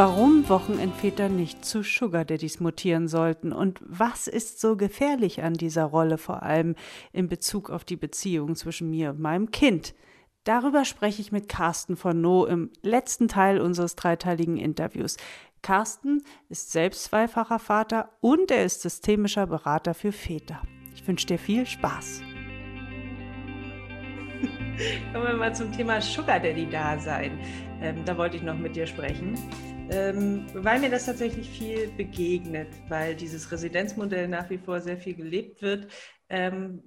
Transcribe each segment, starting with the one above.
Warum Wochenendväter nicht zu Sugar Daddies mutieren sollten und was ist so gefährlich an dieser Rolle, vor allem in Bezug auf die Beziehung zwischen mir und meinem Kind. Darüber spreche ich mit Carsten von No im letzten Teil unseres dreiteiligen Interviews. Carsten ist selbst zweifacher Vater und er ist systemischer Berater für Väter. Ich wünsche dir viel Spaß. Kommen wir mal zum Thema Sugar Daddy Dasein. Ähm, da wollte ich noch mit dir sprechen ähm, weil mir das tatsächlich viel begegnet, weil dieses Residenzmodell nach wie vor sehr viel gelebt wird, ähm,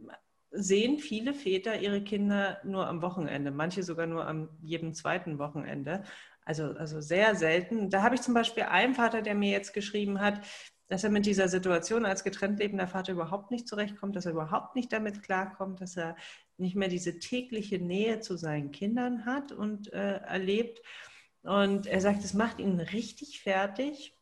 sehen viele Väter ihre Kinder nur am Wochenende, manche sogar nur am jedem zweiten Wochenende. Also, also sehr selten. Da habe ich zum Beispiel einen Vater, der mir jetzt geschrieben hat, dass er mit dieser Situation als getrennt lebender Vater überhaupt nicht zurechtkommt, dass er überhaupt nicht damit klarkommt, dass er nicht mehr diese tägliche Nähe zu seinen Kindern hat und äh, erlebt. Und er sagt, es macht ihn richtig fertig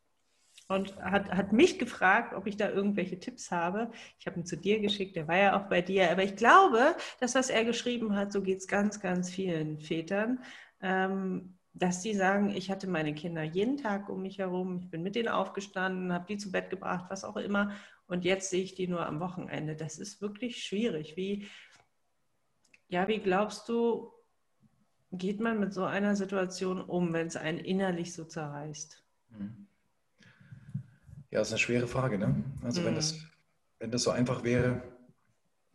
und hat, hat mich gefragt, ob ich da irgendwelche Tipps habe. Ich habe ihn zu dir geschickt, der war ja auch bei dir. Aber ich glaube, dass was er geschrieben hat, so geht es ganz, ganz vielen Vätern, ähm, dass die sagen, ich hatte meine Kinder jeden Tag um mich herum, ich bin mit denen aufgestanden, habe die zu Bett gebracht, was auch immer. Und jetzt sehe ich die nur am Wochenende. Das ist wirklich schwierig. Wie, ja, wie glaubst du, geht man mit so einer Situation um, wenn es einen innerlich so zerreißt? Mhm. Ja, das ist eine schwere Frage. Ne? Also mhm. wenn, das, wenn das so einfach wäre,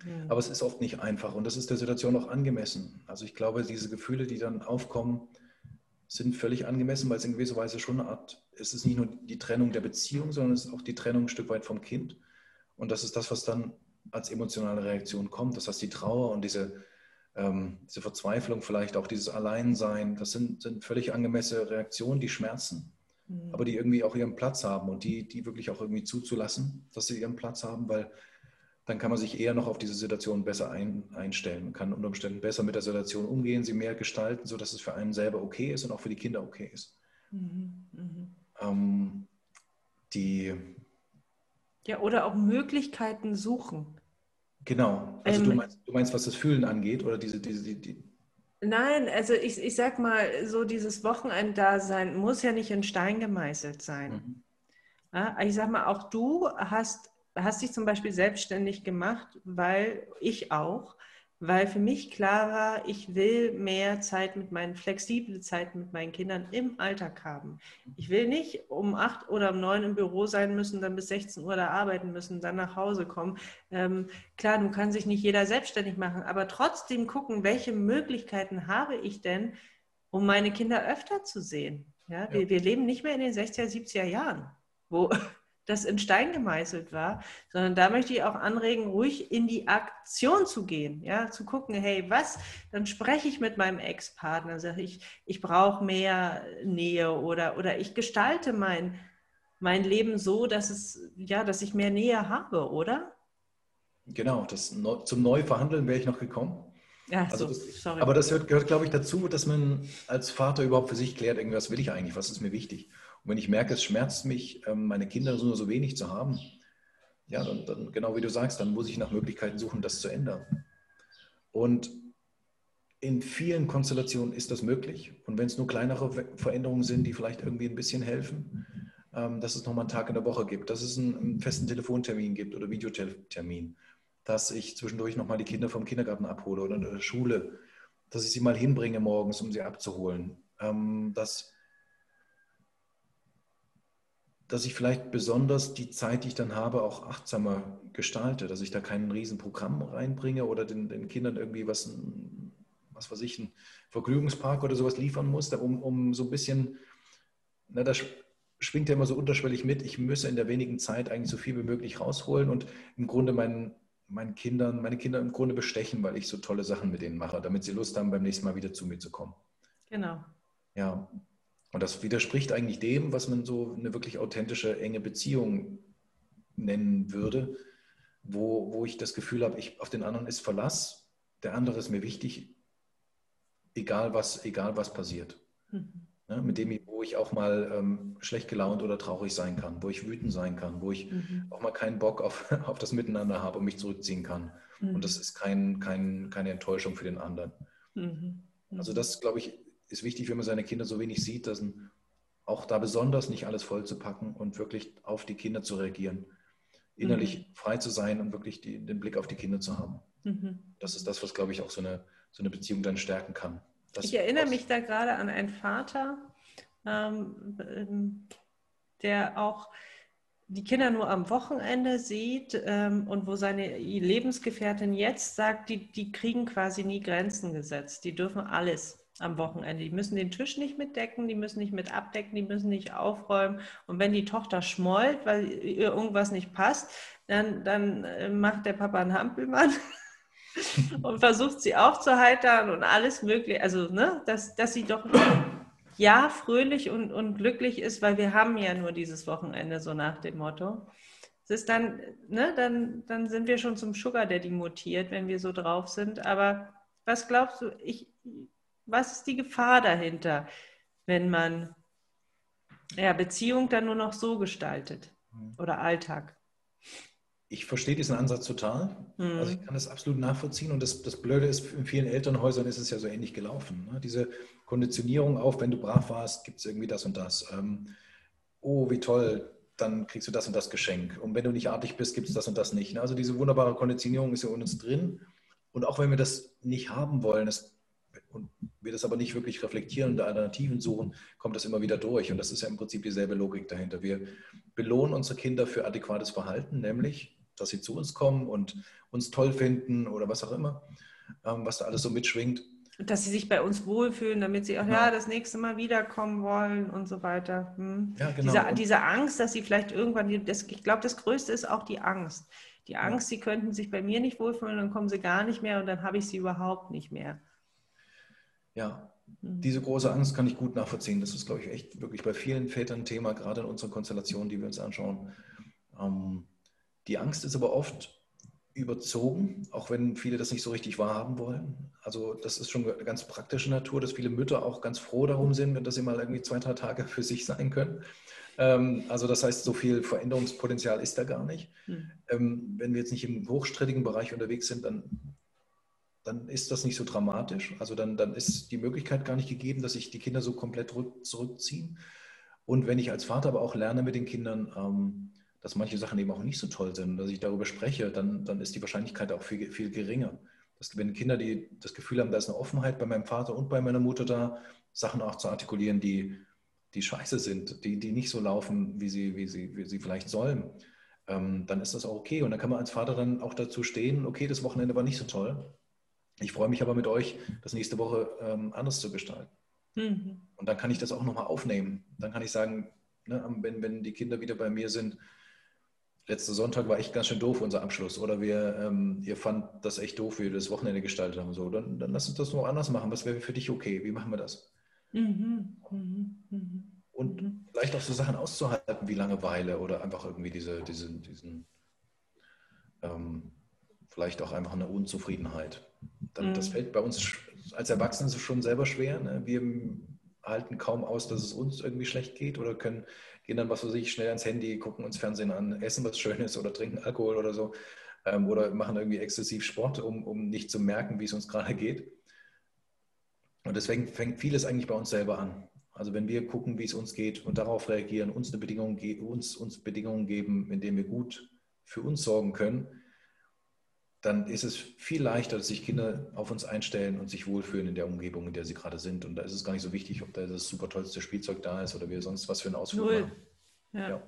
ja. aber es ist oft nicht einfach und das ist der Situation auch angemessen. Also ich glaube, diese Gefühle, die dann aufkommen, sind völlig angemessen, weil es in gewisser Weise schon eine Art, es ist nicht nur die Trennung der Beziehung, sondern es ist auch die Trennung ein Stück weit vom Kind. Und das ist das, was dann als emotionale Reaktion kommt. Das heißt, die Trauer und diese, ähm, diese Verzweiflung, vielleicht auch dieses Alleinsein, das sind, sind völlig angemessene Reaktionen, die schmerzen, mhm. aber die irgendwie auch ihren Platz haben und die, die wirklich auch irgendwie zuzulassen, dass sie ihren Platz haben, weil dann kann man sich eher noch auf diese Situation besser ein, einstellen. Kann unter Umständen besser mit der Situation umgehen, sie mehr gestalten, sodass es für einen selber okay ist und auch für die Kinder okay ist. Mhm. Mhm. Ähm, die ja, oder auch Möglichkeiten suchen. Genau. Also ähm, du, meinst, du, meinst, was das Fühlen angeht oder diese, diese die, die Nein, also ich, ich sag mal, so dieses Wochenenddasein muss ja nicht in Stein gemeißelt sein. Mhm. Ja, ich sag mal, auch du hast, hast dich zum Beispiel selbstständig gemacht, weil ich auch, weil für mich klar war, ich will mehr Zeit mit meinen, flexible Zeit mit meinen Kindern im Alltag haben. Ich will nicht um acht oder um neun im Büro sein müssen, dann bis 16 Uhr da arbeiten müssen, dann nach Hause kommen. Ähm, klar, nun kann sich nicht jeder selbstständig machen, aber trotzdem gucken, welche Möglichkeiten habe ich denn, um meine Kinder öfter zu sehen. Ja, ja. Wir, wir leben nicht mehr in den 60er, 70er Jahren, wo das in Stein gemeißelt war, sondern da möchte ich auch anregen, ruhig in die Aktion zu gehen, ja, zu gucken, hey, was, dann spreche ich mit meinem Ex-Partner, sage ich, ich brauche mehr Nähe oder, oder ich gestalte mein, mein Leben so, dass es, ja, dass ich mehr Nähe habe, oder? Genau, das, zum Neuverhandeln wäre ich noch gekommen. Ja, also so, sorry. Aber das gehört, gehört, glaube ich, dazu, dass man als Vater überhaupt für sich klärt, irgendwas will ich eigentlich, was ist mir wichtig. Und wenn ich merke, es schmerzt mich, ähm, meine Kinder nur so wenig zu haben, ja, dann, dann, genau wie du sagst, dann muss ich nach Möglichkeiten suchen, das zu ändern. Und in vielen Konstellationen ist das möglich. Und wenn es nur kleinere Veränderungen sind, die vielleicht irgendwie ein bisschen helfen, ähm, dass es nochmal einen Tag in der Woche gibt, dass es einen, festen Telefontermin gibt oder Videotermin, dass ich zwischendurch nochmal die Kinder vom Kindergarten abhole oder in der Schule, dass ich sie mal hinbringe morgens, um sie abzuholen, ähm, dass dass ich vielleicht besonders die Zeit, die ich dann habe, auch achtsamer gestalte, dass ich da kein Riesenprogramm reinbringe oder den, den Kindern irgendwie was, was weiß ich, ein Vergnügungspark oder sowas liefern muss, um, um so ein bisschen, na, das schwingt ja immer so unterschwellig mit, ich müsse in der wenigen Zeit eigentlich so viel wie möglich rausholen und im Grunde meinen, meinen Kindern, meine Kinder im Grunde bestechen, weil ich so tolle Sachen mit denen mache, damit sie Lust haben, beim nächsten Mal wieder zu mir zu kommen. Genau. Ja, und das widerspricht eigentlich dem, was man so eine wirklich authentische, enge Beziehung nennen würde, wo, wo ich das Gefühl habe, ich, auf den anderen ist Verlass, der andere ist mir wichtig egal was, egal was passiert. Mhm. Ne, mit dem, wo ich auch mal ähm, schlecht gelaunt oder traurig sein kann, wo ich wütend sein kann, wo ich mhm. auch mal keinen Bock auf, auf das Miteinander habe und mich zurückziehen kann. Mhm. Und das ist kein, kein, keine Enttäuschung für den anderen. Mhm. Also mhm. das, glaube ich, ist wichtig, wenn man seine Kinder so wenig sieht, dass auch da besonders nicht alles voll zu packen und wirklich auf die Kinder zu reagieren. Innerlich mhm. frei zu sein und wirklich die, den Blick auf die Kinder zu haben. Mhm. Das ist das, was, glaube ich, auch so eine, so eine Beziehung dann stärken kann. Das, ich erinnere mich da gerade an einen Vater, ähm, ähm, der auch die Kinder nur am Wochenende sieht ähm, und wo seine Lebensgefährtin jetzt sagt, die, die kriegen quasi nie Grenzen gesetzt. Die dürfen alles am Wochenende. Die müssen den Tisch nicht mitdecken, die müssen nicht mit abdecken, die müssen nicht aufräumen. Und wenn die Tochter schmollt, weil ihr irgendwas nicht passt, dann, dann äh, macht der Papa einen Hampelmann und versucht sie aufzuheitern und alles mögliche. Also, ne, dass, dass sie doch ja fröhlich und, und glücklich ist, weil wir haben ja nur dieses Wochenende, so nach dem Motto. Es ist dann, ne, dann, dann sind wir schon zum Sugar Daddy mutiert, wenn wir so drauf sind. Aber was glaubst du, ich, was ist die Gefahr dahinter, wenn man ja, Beziehung dann nur noch so gestaltet mhm. oder Alltag? Ich verstehe diesen Ansatz total. Mhm. Also ich kann das absolut nachvollziehen. Und das, das Blöde ist, in vielen Elternhäusern ist es ja so ähnlich gelaufen. Ne? Diese Konditionierung auf, wenn du brav warst, gibt es irgendwie das und das. Ähm, oh, wie toll, dann kriegst du das und das Geschenk. Und wenn du nicht artig bist, gibt es das und das nicht. Ne? Also diese wunderbare Konditionierung ist ja in uns drin. Und auch wenn wir das nicht haben wollen, das und wir das aber nicht wirklich reflektieren und Alternativen suchen, kommt das immer wieder durch. Und das ist ja im Prinzip dieselbe Logik dahinter. Wir belohnen unsere Kinder für adäquates Verhalten, nämlich, dass sie zu uns kommen und uns toll finden oder was auch immer, ähm, was da alles so mitschwingt. Dass sie sich bei uns wohlfühlen, damit sie auch ja. ja das nächste Mal wiederkommen wollen und so weiter. Hm. Ja, genau. Diese, diese, Angst, dass sie vielleicht irgendwann, das, ich glaube, das Größte ist auch die Angst. Die Angst, ja. sie könnten sich bei mir nicht wohlfühlen, dann kommen sie gar nicht mehr und dann habe ich sie überhaupt nicht mehr. Ja, mhm. diese große Angst kann ich gut nachvollziehen. Das ist, glaube ich, echt wirklich bei vielen Vätern ein Thema, gerade in unseren Konstellationen, die wir uns anschauen. Ähm, die Angst ist aber oft überzogen, auch wenn viele das nicht so richtig wahrhaben wollen. Also das ist schon eine ganz praktische Natur, dass viele Mütter auch ganz froh darum sind, wenn das sie mal irgendwie zwei, drei Tage für sich sein können. Ähm, also das heißt, so viel Veränderungspotenzial ist da gar nicht. Mhm. Ähm, wenn wir jetzt nicht im hochstrittigen Bereich unterwegs sind, dann dann ist das nicht so dramatisch. Also dann, dann ist die Möglichkeit gar nicht gegeben, dass sich die Kinder so komplett zurückziehen. Und wenn ich als Vater aber auch lerne mit den Kindern, ähm, dass manche Sachen eben auch nicht so toll sind, dass ich darüber spreche, dann, dann ist die Wahrscheinlichkeit auch viel, viel geringer. Dass, wenn Kinder die das Gefühl haben, da ist eine Offenheit bei meinem Vater und bei meiner Mutter da, Sachen auch zu artikulieren, die, die scheiße sind, die, die nicht so laufen, wie sie, wie sie, wie sie vielleicht sollen, ähm, dann ist das auch okay. Und dann kann man als Vater dann auch dazu stehen, okay, das Wochenende war nicht so toll, ich freue mich aber mit euch, das nächste Woche ähm, anders zu gestalten. Mhm. Und dann kann ich das auch nochmal aufnehmen. Dann kann ich sagen, ne, wenn, wenn die Kinder wieder bei mir sind, letzter Sonntag war echt ganz schön doof, unser Abschluss. Oder wir, ähm, ihr fand das echt doof, wie wir das Wochenende gestaltet haben. So, dann, dann lass uns das noch anders machen. Was wäre für dich okay? Wie machen wir das? Mhm. Mhm. mhm. Und mhm. vielleicht auch so Sachen auszuhalten wie Langeweile oder einfach irgendwie diese, diese, diesen, ähm, vielleicht auch einfach eine Unzufriedenheit. Dann, das mhm. fällt bei uns als Erwachsene schon selber schwer. Ne? Wir halten kaum aus, dass es uns irgendwie schlecht geht oder können, gehen dann, was weiß ich, schnell ans Handy, gucken uns Fernsehen an, essen was Schönes oder trinken Alkohol oder so ähm, oder machen irgendwie exzessiv Sport, um, um nicht zu merken, wie es uns gerade geht. Und deswegen fängt vieles eigentlich bei uns selber an. Also wenn wir gucken, wie es uns geht und darauf reagieren, uns, eine Bedingung, uns, uns Bedingungen geben, in denen wir gut für uns sorgen können, dann ist es viel leichter, dass sich Kinder auf uns einstellen und sich wohlfühlen in der Umgebung, in der sie gerade sind. Und da ist es gar nicht so wichtig, ob da das super tollste Spielzeug da ist oder wir sonst was für einen Ausflug Null. machen. Ja. Ja.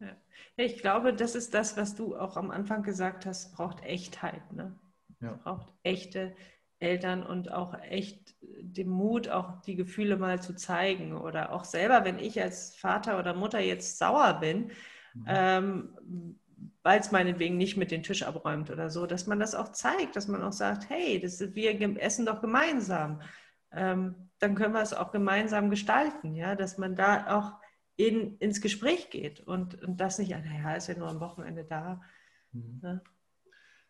ja. Ich glaube, das ist das, was du auch am Anfang gesagt hast, braucht Echtheit. Ne? Ja. Braucht echte Eltern und auch echt den Mut, auch die Gefühle mal zu zeigen. Oder auch selber, wenn ich als Vater oder Mutter jetzt sauer bin, mhm. ähm, weil es meinetwegen nicht mit den Tisch abräumt oder so, dass man das auch zeigt, dass man auch sagt, hey, das ist, wir essen doch gemeinsam. Ähm, dann können wir es auch gemeinsam gestalten, ja, dass man da auch in, ins Gespräch geht und, und das nicht, naja, ist ja nur am Wochenende da. Mhm. Ja.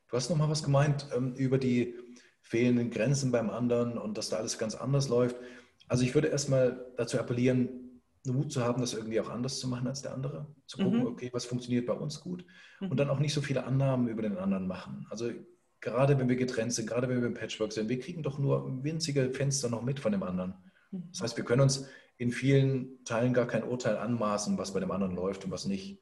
Du hast noch mal was gemeint ähm, über die, fehlenden Grenzen beim anderen und dass da alles ganz anders läuft. Also ich würde erstmal dazu appellieren, Mut zu haben, das irgendwie auch anders zu machen als der andere. Zu gucken, mhm. okay, was funktioniert bei uns gut. Mhm. Und dann auch nicht so viele Annahmen über den anderen machen. Also gerade wenn wir getrennt sind, gerade wenn wir im Patchwork sind, wir kriegen doch nur winzige Fenster noch mit von dem anderen. Mhm. Das heißt, wir können uns in vielen Teilen gar kein Urteil anmaßen, was bei dem anderen läuft und was nicht.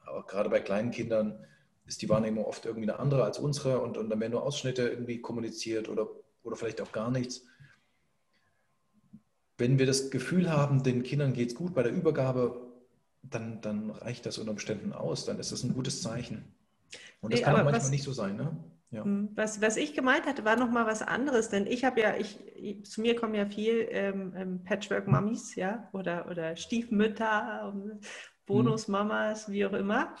Aber gerade bei kleinen Kindern ist die Wahrnehmung oft irgendwie eine andere als unsere und, und dann werden nur Ausschnitte irgendwie kommuniziert oder, oder vielleicht auch gar nichts. Wenn wir das Gefühl haben, den Kindern geht es gut bei der Übergabe, dann, dann reicht das unter Umständen aus, dann ist das ein gutes Zeichen. Und das nee, kann auch manchmal was, nicht so sein. Ne? Ja. Hm, was, was ich gemeint hatte, war nochmal was anderes, denn ich habe ja, ich, zu mir kommen ja viel ähm, ähm Patchwork-Mummies, ja, oder, oder Stiefmütter, hm. Bonus-Mamas, wie auch immer.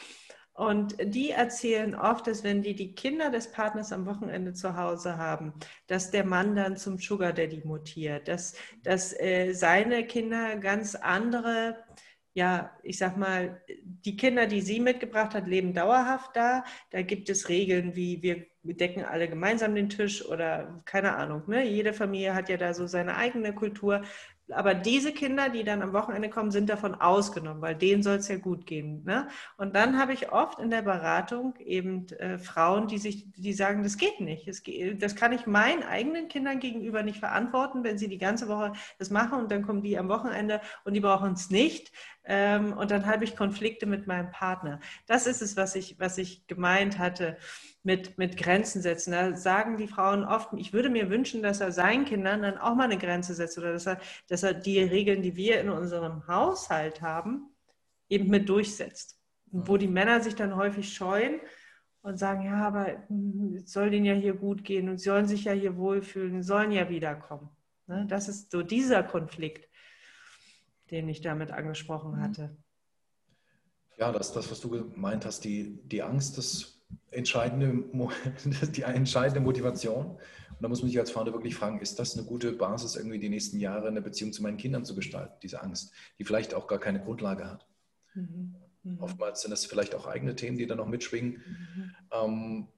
Und die erzählen oft, dass wenn die die Kinder des Partners am Wochenende zu Hause haben, dass der Mann dann zum Sugar Daddy mutiert, dass, dass äh, seine Kinder ganz andere, ja, ich sag mal, die Kinder, die sie mitgebracht hat, leben dauerhaft da. Da gibt es Regeln wie wir decken alle gemeinsam den Tisch oder keine Ahnung. Ne? Jede Familie hat ja da so seine eigene Kultur aber diese Kinder, die dann am Wochenende kommen, sind davon ausgenommen, weil denen soll es ja gut gehen. Ne? Und dann habe ich oft in der Beratung eben äh, Frauen, die sich, die sagen, das geht nicht. Das, das kann ich meinen eigenen Kindern gegenüber nicht verantworten, wenn sie die ganze Woche das machen und dann kommen die am Wochenende und die brauchen es nicht. Ähm, und dann habe ich Konflikte mit meinem Partner. Das ist es, was ich, was ich gemeint hatte mit, mit Grenzen setzen. Da sagen die Frauen oft, ich würde mir wünschen, dass er seinen Kindern dann auch mal eine Grenze setzt oder dass er, dass er die Regeln, die wir in unserem Haushalt haben, eben mit durchsetzt. Wo die Männer sich dann häufig scheuen und sagen, ja, aber es soll denen ja hier gut gehen und sie sollen sich ja hier wohlfühlen, sollen ja wiederkommen. Ne? Das ist so dieser Konflikt, den ich damit angesprochen mhm. hatte. Ja, das ist das, was du gemeint hast, die, die Angst des entscheidende, die entscheidende Motivation. Und da muss man sich als Vater wirklich fragen, ist das eine gute Basis, irgendwie die nächsten Jahre eine Beziehung zu meinen Kindern zu gestalten, diese Angst, die vielleicht auch gar keine Grundlage hat. Mhm. Mhm. Oftmals sind das vielleicht auch eigene Themen, die da noch mitschwingen. Mhm. Ähm,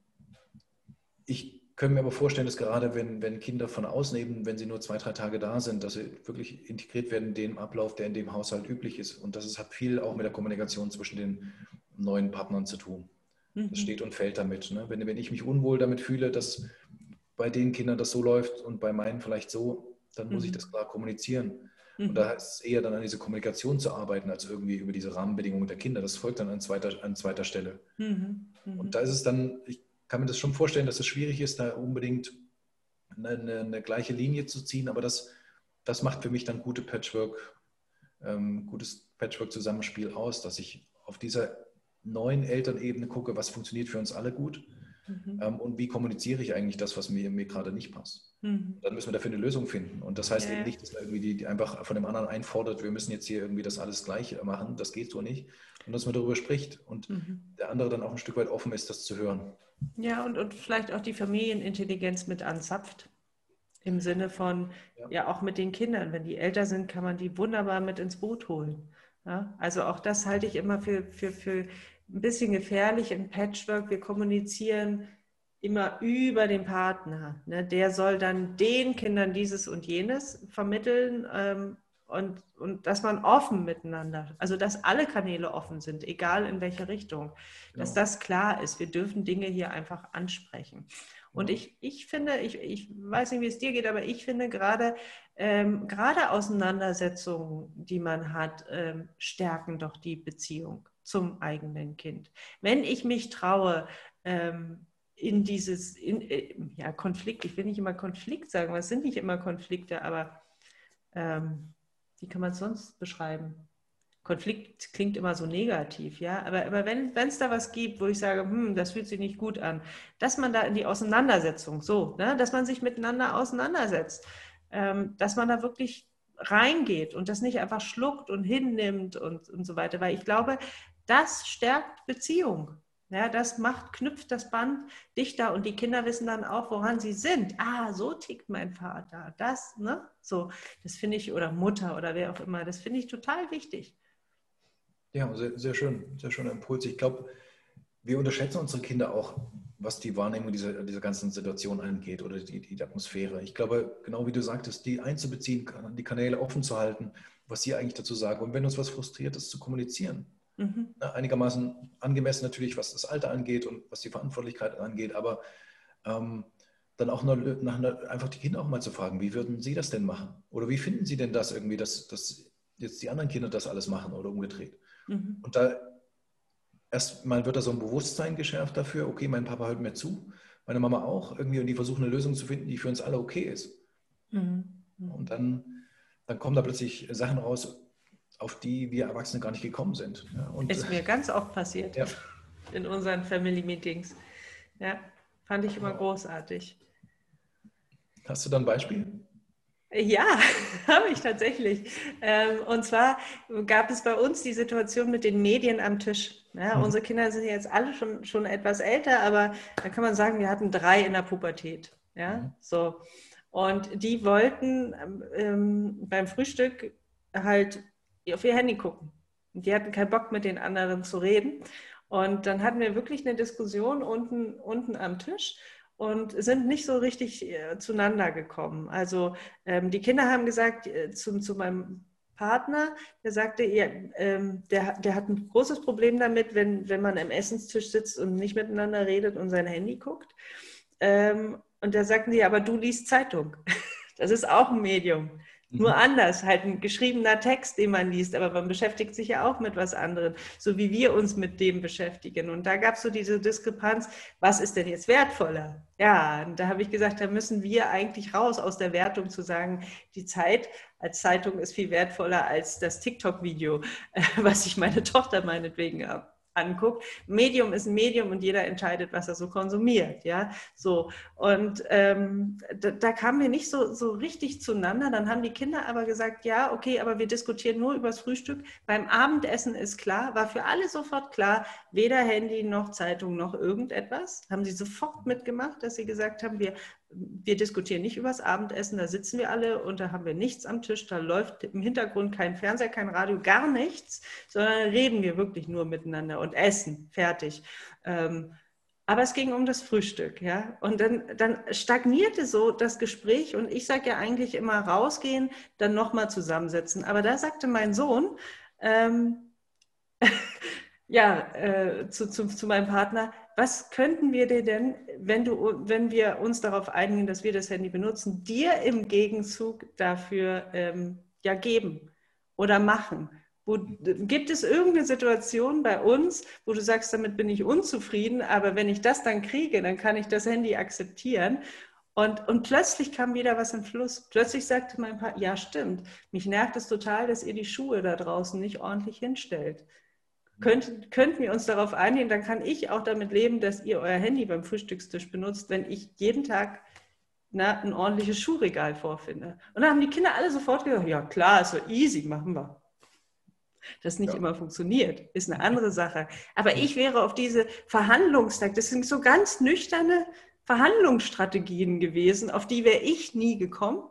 ich könnte mir aber vorstellen, dass gerade wenn, wenn Kinder von außen eben, wenn sie nur zwei, drei Tage da sind, dass sie wirklich integriert werden in den Ablauf, der in dem Haushalt üblich ist. Und das hat viel auch mit der Kommunikation zwischen den neuen Partnern zu tun. Das mhm. steht und fällt damit. Ne? Wenn, wenn ich mich unwohl damit fühle, dass bei den Kindern das so läuft und bei meinen vielleicht so, dann muss mhm. ich das klar kommunizieren. Mhm. Und da ist es eher dann an diese Kommunikation zu arbeiten, als irgendwie über diese Rahmenbedingungen der Kinder. Das folgt dann an zweiter, an zweiter Stelle. Mhm. mhm. Und da ist es dann, ich kann mir das schon vorstellen, dass es schwierig ist, da unbedingt eine, eine, eine gleiche Linie zu ziehen, aber das, das macht für mich dann gute Patchwork, ähm, gutes Patchwork-Zusammenspiel aus, dass ich auf dieser neuen Elternebene gucke, was funktioniert für uns alle gut mhm. ähm, und wie kommuniziere ich eigentlich das, was mir, mir gerade nicht passt. Mhm. Dann müssen wir dafür eine Lösung finden. Und das heißt ja. eben nicht, dass man irgendwie die, die, einfach von dem anderen einfordert, wir müssen jetzt hier irgendwie das alles gleich machen. Das geht so nicht. Und dass man darüber spricht und mhm. der andere dann auch ein Stück weit offen ist, das zu hören. Ja, und, und vielleicht auch die Familienintelligenz mit anzapft. Im Sinne von, ja. ja. auch mit den Kindern. Wenn die älter sind, kann man die wunderbar mit ins Boot holen. Ja, also auch das halte ich immer für, für, für ein bisschen gefährlich im Patchwork. Wir kommunizieren immer über den Partner. Ne? Der soll dann den Kindern dieses und jenes vermitteln ähm, und, und dass man offen miteinander, also dass alle Kanäle offen sind, egal in welche Richtung, dass ja. das klar ist. Wir dürfen Dinge hier einfach ansprechen. Und ich, ich finde, ich, ich weiß nicht, wie es dir geht, aber ich finde gerade, ähm, gerade Auseinandersetzungen, die man hat, ähm, stärken doch die Beziehung zum eigenen Kind. Wenn ich mich traue, ähm, in dieses in, äh, ja, Konflikt, ich will nicht immer Konflikt sagen, es sind nicht immer Konflikte, aber ähm, wie kann man es sonst beschreiben? Konflikt klingt immer so negativ, ja, aber, aber wenn es da was gibt, wo ich sage, hm, das fühlt sich nicht gut an, dass man da in die Auseinandersetzung, so, ne, dass man sich miteinander auseinandersetzt, ähm, dass man da wirklich reingeht und das nicht einfach schluckt und hinnimmt und, und so weiter, weil ich glaube, das stärkt Beziehung. Ja, das macht, knüpft das Band dichter und die Kinder wissen dann auch, woran sie sind. Ah, so tickt mein Vater. Das, ne? So, das finde ich, oder Mutter oder wer auch immer, das finde ich total wichtig. Ja, sehr, sehr schön, sehr schöner Impuls. Ich glaube, wir unterschätzen unsere Kinder auch was die Wahrnehmung dieser, dieser ganzen Situation angeht oder die, die Atmosphäre. Ich glaube, genau wie du sagtest, die einzubeziehen, die Kanäle offen zu halten, was sie eigentlich dazu sagen. Und wenn uns was frustriert ist, zu kommunizieren. Mhm. Einigermaßen angemessen natürlich, was das Alter angeht und was die Verantwortlichkeit angeht, aber ähm, dann auch noch, nach, einfach die Kinder auch mal zu fragen, wie würden sie das denn machen? Oder wie finden sie denn das irgendwie, dass, dass jetzt die anderen Kinder das alles machen oder umgedreht? Mhm. Und da erstmal wird da so ein Bewusstsein geschärft dafür, okay, mein Papa hört mir zu, meine Mama auch irgendwie und die versuchen eine Lösung zu finden, die für uns alle okay ist. Mhm. Und dann, dann kommen da plötzlich Sachen raus, auf die wir Erwachsene gar nicht gekommen sind. Und, ist mir ganz oft passiert ja. in unseren Family Meetings. Ja, fand ich immer großartig. Hast du da ein Beispiel? Ja, habe ich tatsächlich. Ähm, und zwar gab es bei uns die Situation mit den Medien am Tisch. Ja, mhm. Unsere Kinder sind jetzt alle schon, schon etwas älter, aber da kann man sagen, wir hatten drei in der Pubertät. Ja, mhm. so. Und die wollten ähm, beim Frühstück halt auf ihr Handy gucken. Die hatten keinen Bock, mit den anderen zu reden. Und dann hatten wir wirklich eine Diskussion unten, unten am Tisch und sind nicht so richtig äh, zueinander gekommen. Also ähm, die Kinder haben gesagt äh, zu, zu meinem Partner, der sagte, ja, ähm, der, der hat ein großes Problem damit, wenn, wenn man am Essenstisch sitzt und nicht miteinander redet und sein Handy guckt. Ähm, und da sagten die, aber du liest Zeitung. Das ist auch ein Medium. Nur mhm. anders, halt ein geschriebener Text, den man liest, aber man beschäftigt sich ja auch mit was anderem, so wie wir uns mit dem beschäftigen. Und da gab es so diese Diskrepanz, was ist denn jetzt wertvoller? Ja, und da habe ich gesagt, da müssen wir eigentlich raus aus der Wertung zu sagen, die Zeit als Zeitung ist viel wertvoller als das TikTok-Video, was ich meine Tochter meinetwegen habe anguckt. Medium ist ein Medium und jeder entscheidet, was er so konsumiert. Ja, so. Und ähm, da, da, kamen wir nicht so, so richtig zueinander. Dann haben die Kinder aber gesagt, ja, okay, aber wir diskutieren nur über das Frühstück. Beim Abendessen ist klar, war für alle sofort klar, weder Handy noch Zeitung noch irgendetwas. Haben sie sofort mitgemacht, dass sie gesagt haben, wir wir diskutieren nicht über das Abendessen, da sitzen wir alle und da haben wir nichts am Tisch, da läuft im Hintergrund kein Fernseher, kein Radio, gar nichts, sondern reden wir wirklich nur miteinander und essen, fertig. Ähm, aber es ging um das Frühstück, ja. Und dann, dann stagnierte so das Gespräch und ich sage ja eigentlich immer rausgehen, dann nochmal zusammensetzen. Aber da sagte mein Sohn, ähm, ja, äh, zu, zu, zu meinem Partner, was könnten wir dir denn, wenn, du, wenn wir uns darauf einigen, dass wir das Handy benutzen, dir im Gegenzug dafür ähm, ja geben oder machen? Wo, gibt es irgendeine Situation bei uns, wo du sagst, damit bin ich unzufrieden, aber wenn ich das dann kriege, dann kann ich das Handy akzeptieren? Und, und plötzlich kam wieder was im Fluss. Plötzlich sagte mein Partner, ja stimmt, mich nervt es total, dass ihr die Schuhe da draußen nicht ordentlich hinstellt. Könnt, könnten wir uns darauf einigen, dann kann ich auch damit leben, dass ihr euer Handy beim Frühstückstisch benutzt, wenn ich jeden Tag na, ein ordentliches Schuhregal vorfinde. Und dann haben die Kinder alle sofort gesagt, ja klar, ist so easy, machen wir. Das nicht ja. immer funktioniert, ist eine andere Sache. Aber ich wäre auf diese Verhandlungstag, das sind so ganz nüchterne Verhandlungsstrategien gewesen, auf die wäre ich nie gekommen.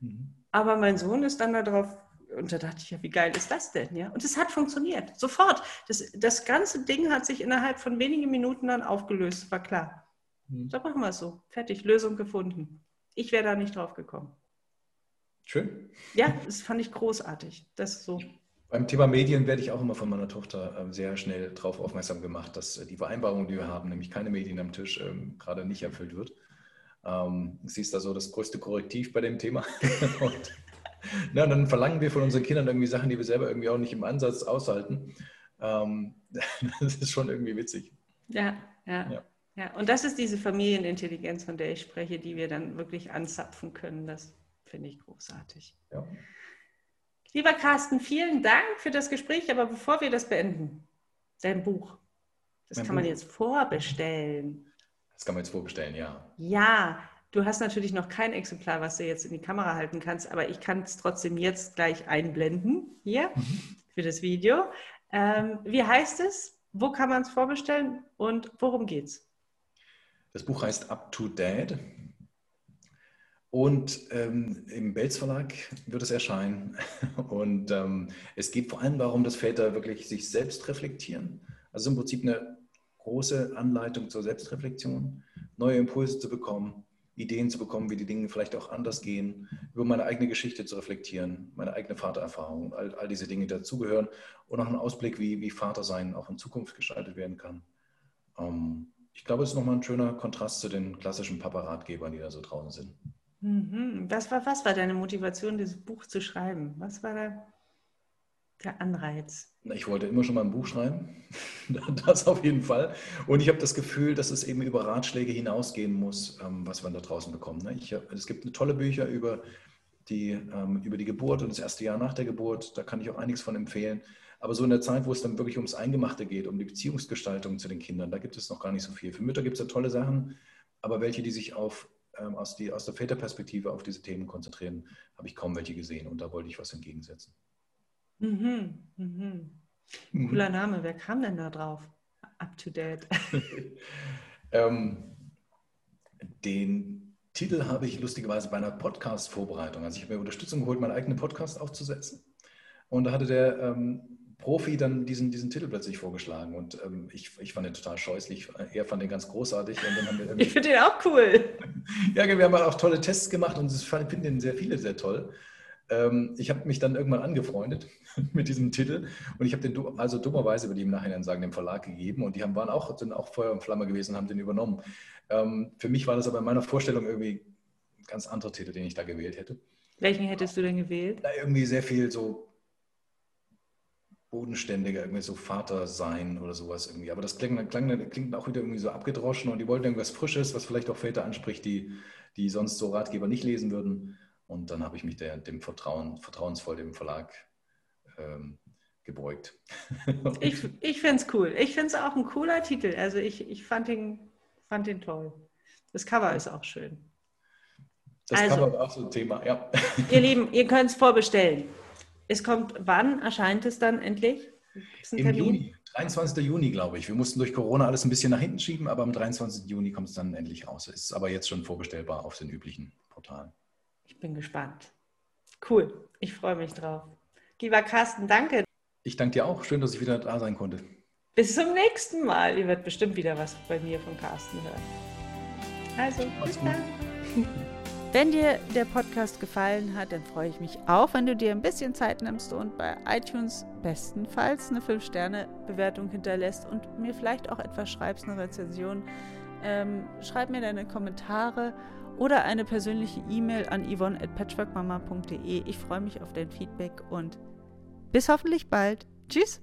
Mhm. Aber mein Sohn ist dann darauf und da dachte ich ja, wie geil ist das denn? Ja? Und es hat funktioniert, sofort. Das, das ganze Ding hat sich innerhalb von wenigen Minuten dann aufgelöst, war klar. Mhm. Da machen wir es so. Fertig, Lösung gefunden. Ich wäre da nicht drauf gekommen. Schön. Ja, das fand ich großartig. Das so. Beim Thema Medien werde ich auch immer von meiner Tochter ähm, sehr schnell darauf aufmerksam gemacht, dass äh, die Vereinbarung, die wir haben, nämlich keine Medien am Tisch, ähm, gerade nicht erfüllt wird. Ähm, sie ist da so das größte Korrektiv bei dem Thema. und Na, dann verlangen wir von unseren Kindern irgendwie Sachen, die wir selber irgendwie auch nicht im Ansatz aushalten. Ähm, das ist schon irgendwie witzig. Ja, ja, ja, ja. Und das ist diese Familienintelligenz, von der ich spreche, die wir dann wirklich anzapfen können. Das finde ich großartig. Ja. Lieber Carsten, vielen Dank für das Gespräch. Aber bevor wir das beenden, dein Buch, das mein kann Buch. man jetzt vorbestellen. Das kann man jetzt vorbestellen, ja. Ja, Du hast natürlich noch kein Exemplar, was du jetzt in die Kamera halten kannst, aber ich kann es trotzdem jetzt gleich einblenden hier mhm. für das Video. Ähm, wie heißt es? Wo kann man es vorbestellen und worum geht es? Das Buch heißt Up to Dad und ähm, im Belz Verlag wird es erscheinen. Und ähm, es geht vor allem darum, dass Väter wirklich sich selbst reflektieren. Also im Prinzip eine große Anleitung zur Selbstreflexion, neue Impulse zu bekommen, Ideen zu bekommen, wie die Dinge vielleicht auch anders gehen, über meine eigene Geschichte zu reflektieren, meine eigene Vatererfahrung, all, all diese Dinge dazugehören und auch einen Ausblick, wie, wie Vatersein auch in Zukunft gestaltet werden kann. Ähm, ich glaube, es ist nochmal ein schöner Kontrast zu den klassischen Papa-Ratgebern, die da so draußen sind. Mhm. Was, war, was war deine Motivation, dieses Buch zu schreiben? Was war da der Anreiz? Ich wollte immer schon mal ein Buch schreiben, das auf jeden Fall. Und ich habe das Gefühl, dass es eben über Ratschläge hinausgehen muss, ähm, was man da draußen bekommt. Ne? Ich, es gibt tolle Bücher über die, ähm, über die Geburt und das erste Jahr nach der Geburt. Da kann ich auch einiges von empfehlen. Aber so in der Zeit, wo es dann wirklich ums Eingemachte geht, um die Beziehungsgestaltung zu den Kindern, da gibt es noch gar nicht so viel. Für Mütter gibt es ja tolle Sachen, aber welche, die sich auf, ähm, aus, die, aus der Väterperspektive auf diese Themen konzentrieren, habe ich kaum welche gesehen. Und da wollte ich was entgegensetzen. Mhm, mhm. mhm. Cooler Name. Wer kam denn da drauf? Up to date. ähm, den Titel habe ich lustigerweise bei einer Podcast-Vorbereitung. Also ich habe mir Unterstützung geholt, meinen eigenen Podcast aufzusetzen. Und da hatte der ähm, Profi dann diesen, diesen Titel plötzlich vorgeschlagen. Und ähm, ich, ich fand den total scheußlich. Er fand den ganz großartig. ich finde den auch cool. ja, wir haben auch tolle Tests gemacht und das finden den sehr viele sehr toll. Ähm, ich habe mich dann irgendwann angefreundet mit diesem Titel und ich habe den also dummerweise, würde ich im Nachhinein sagen, dem Verlag gegeben und die haben, waren auch, sind auch Feuer und Flamme gewesen und haben den übernommen. Ähm, für mich war das aber in meiner Vorstellung irgendwie ein ganz anderer Titel, den ich da gewählt hätte. Welchen hättest du denn gewählt? Na, irgendwie sehr viel so bodenständiger, irgendwie so Vater sein oder sowas irgendwie. Aber das klingt, klingt, klingt auch wieder irgendwie so abgedroschen und die wollten irgendwas Frisches, was vielleicht auch Väter anspricht, die, die sonst so Ratgeber nicht lesen würden. Und dann habe ich mich der, dem Vertrauen, vertrauensvoll dem Verlag ähm, gebeugt. ich ich finde es cool. Ich finde es auch ein cooler Titel. Also ich, ich fand, den, fand den toll. Das Cover ist auch schön. Das also, Cover war auch so ein Thema, ja. Ihr Lieben, ihr könnt es vorbestellen. Es kommt, wann erscheint es dann endlich? Im Juni, 23. Juni, glaube ich. Wir mussten durch Corona alles ein bisschen nach hinten schieben, aber am 23. Juni kommt es dann endlich raus. Ist aber jetzt schon vorbestellbar auf den üblichen Portalen bin gespannt. Cool, ich freue mich drauf. Lieber Carsten, danke. Ich danke dir auch. Schön, dass ich wieder da sein konnte. Bis zum nächsten Mal. Ihr werdet bestimmt wieder was bei mir von Carsten hören. Also, bis dann. Wenn dir der Podcast gefallen hat, dann freue ich mich auch, wenn du dir ein bisschen Zeit nimmst und bei iTunes bestenfalls eine 5-Sterne-Bewertung hinterlässt und mir vielleicht auch etwas schreibst, eine Rezension. Ähm, schreib mir deine Kommentare oder eine persönliche E-Mail an yvonne at patchworkmama.de. Ich freue mich auf dein Feedback und bis hoffentlich bald. Tschüss!